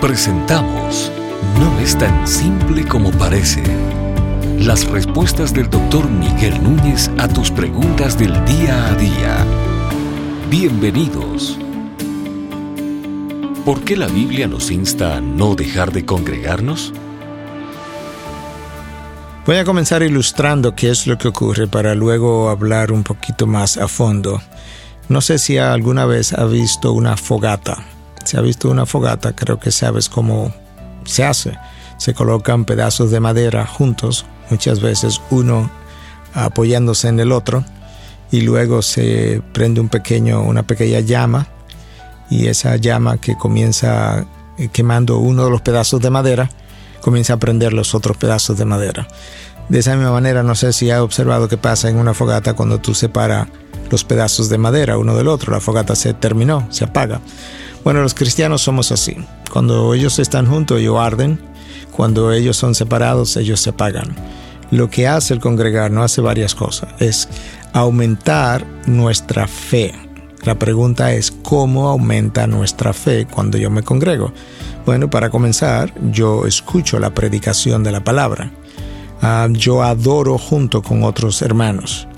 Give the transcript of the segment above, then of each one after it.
Presentamos No es tan simple como parece. Las respuestas del doctor Miguel Núñez a tus preguntas del día a día. Bienvenidos. ¿Por qué la Biblia nos insta a no dejar de congregarnos? Voy a comenzar ilustrando qué es lo que ocurre para luego hablar un poquito más a fondo. No sé si alguna vez ha visto una fogata. Si ha visto una fogata, creo que sabes cómo se hace. Se colocan pedazos de madera juntos, muchas veces uno apoyándose en el otro, y luego se prende un pequeño, una pequeña llama, y esa llama que comienza quemando uno de los pedazos de madera, comienza a prender los otros pedazos de madera. De esa misma manera, no sé si ha observado qué pasa en una fogata cuando tú separas los pedazos de madera uno del otro. La fogata se terminó, se apaga. Bueno, los cristianos somos así. Cuando ellos están juntos, ellos arden. Cuando ellos son separados, ellos se apagan. Lo que hace el congregar no hace varias cosas. Es aumentar nuestra fe. La pregunta es, ¿cómo aumenta nuestra fe cuando yo me congrego? Bueno, para comenzar, yo escucho la predicación de la palabra. Ah, yo adoro junto con otros hermanos.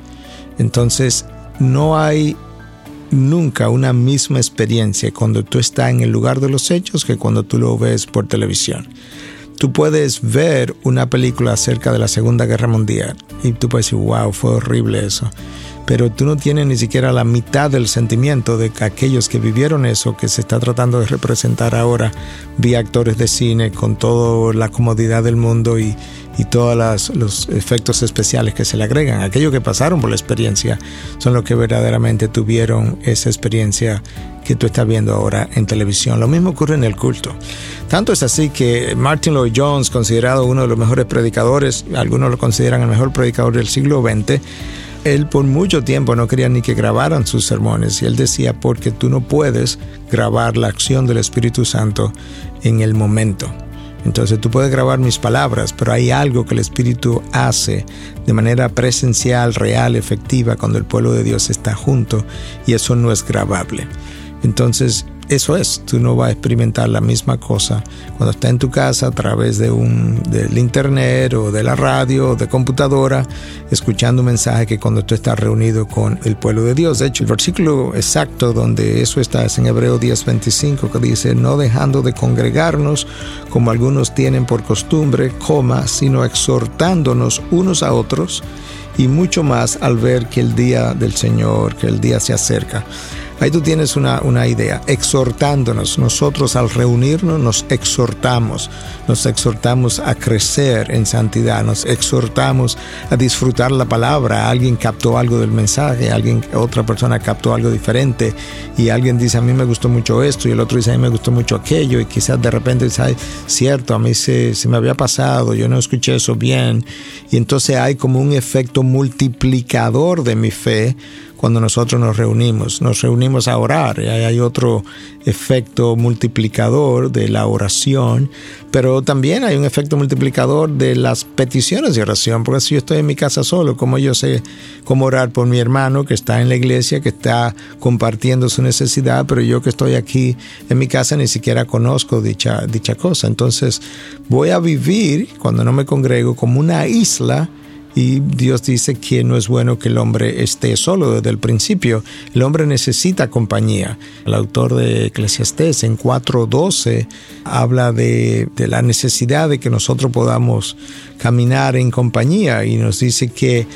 Entonces, no hay nunca una misma experiencia cuando tú estás en el lugar de los hechos que cuando tú lo ves por televisión. Tú puedes ver una película acerca de la Segunda Guerra Mundial y tú puedes decir, wow, fue horrible eso pero tú no tienes ni siquiera la mitad del sentimiento de aquellos que vivieron eso que se está tratando de representar ahora vía actores de cine con toda la comodidad del mundo y, y todos los efectos especiales que se le agregan. Aquellos que pasaron por la experiencia son los que verdaderamente tuvieron esa experiencia que tú estás viendo ahora en televisión. Lo mismo ocurre en el culto. Tanto es así que Martin Lloyd Jones, considerado uno de los mejores predicadores, algunos lo consideran el mejor predicador del siglo XX, él por mucho tiempo no quería ni que grabaran sus sermones y él decía porque tú no puedes grabar la acción del Espíritu Santo en el momento. Entonces tú puedes grabar mis palabras, pero hay algo que el Espíritu hace de manera presencial, real, efectiva, cuando el pueblo de Dios está junto y eso no es grabable. Entonces eso es, tú no vas a experimentar la misma cosa cuando estás en tu casa a través de un, del internet o de la radio o de computadora, escuchando un mensaje que cuando tú estás reunido con el pueblo de Dios. De hecho, el versículo exacto donde eso está es en Hebreo 10:25 que dice, no dejando de congregarnos como algunos tienen por costumbre, coma, sino exhortándonos unos a otros y mucho más al ver que el día del Señor, que el día se acerca. Ahí tú tienes una, una idea, exhortándonos. Nosotros al reunirnos nos exhortamos, nos exhortamos a crecer en santidad, nos exhortamos a disfrutar la palabra. Alguien captó algo del mensaje, alguien, otra persona captó algo diferente. Y alguien dice a mí me gustó mucho esto y el otro dice a mí me gustó mucho aquello y quizás de repente dice, cierto, a mí se, se me había pasado, yo no escuché eso bien. Y entonces hay como un efecto multiplicador de mi fe cuando nosotros nos reunimos. Nos reunimos a orar y hay otro efecto multiplicador de la oración, pero también hay un efecto multiplicador de las peticiones de oración, porque si yo estoy en mi casa solo, como yo sé cómo orar por mi hermano que está en la iglesia, que está compartiendo su necesidad, pero yo que estoy aquí en mi casa ni siquiera conozco dicha, dicha cosa. Entonces voy a vivir, cuando no me congrego, como una isla, y Dios dice que no es bueno que el hombre esté solo desde el principio. El hombre necesita compañía. El autor de Eclesiastés en 4.12 habla de, de la necesidad de que nosotros podamos caminar en compañía y nos dice que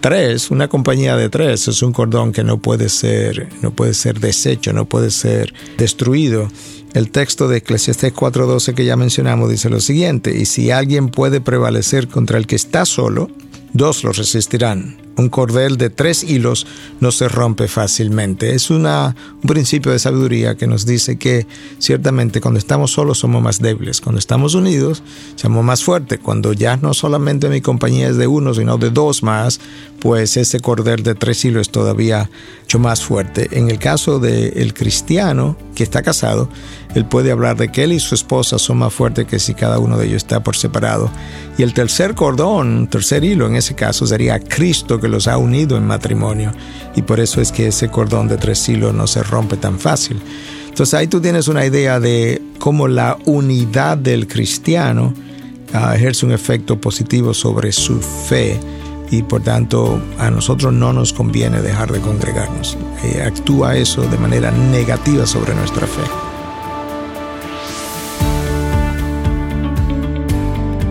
tres, una compañía de tres es un cordón que no puede ser, no puede ser deshecho, no puede ser destruido. El texto de Eclesiastés 4:12 que ya mencionamos dice lo siguiente, y si alguien puede prevalecer contra el que está solo, dos lo resistirán. Un cordel de tres hilos no se rompe fácilmente. Es un principio de sabiduría que nos dice que ciertamente cuando estamos solos somos más débiles. Cuando estamos unidos somos más fuertes. Cuando ya no solamente mi compañía es de uno, sino de dos más, pues ese cordel de tres hilos es todavía mucho más fuerte. En el caso del cristiano que está casado, él puede hablar de que él y su esposa son más fuertes que si cada uno de ellos está por separado. Y el tercer cordón, tercer hilo en ese caso sería Cristo que los ha unido en matrimonio. Y por eso es que ese cordón de tres hilos no se rompe tan fácil. Entonces ahí tú tienes una idea de cómo la unidad del cristiano uh, ejerce un efecto positivo sobre su fe y por tanto a nosotros no nos conviene dejar de congregarnos. Eh, actúa eso de manera negativa sobre nuestra fe.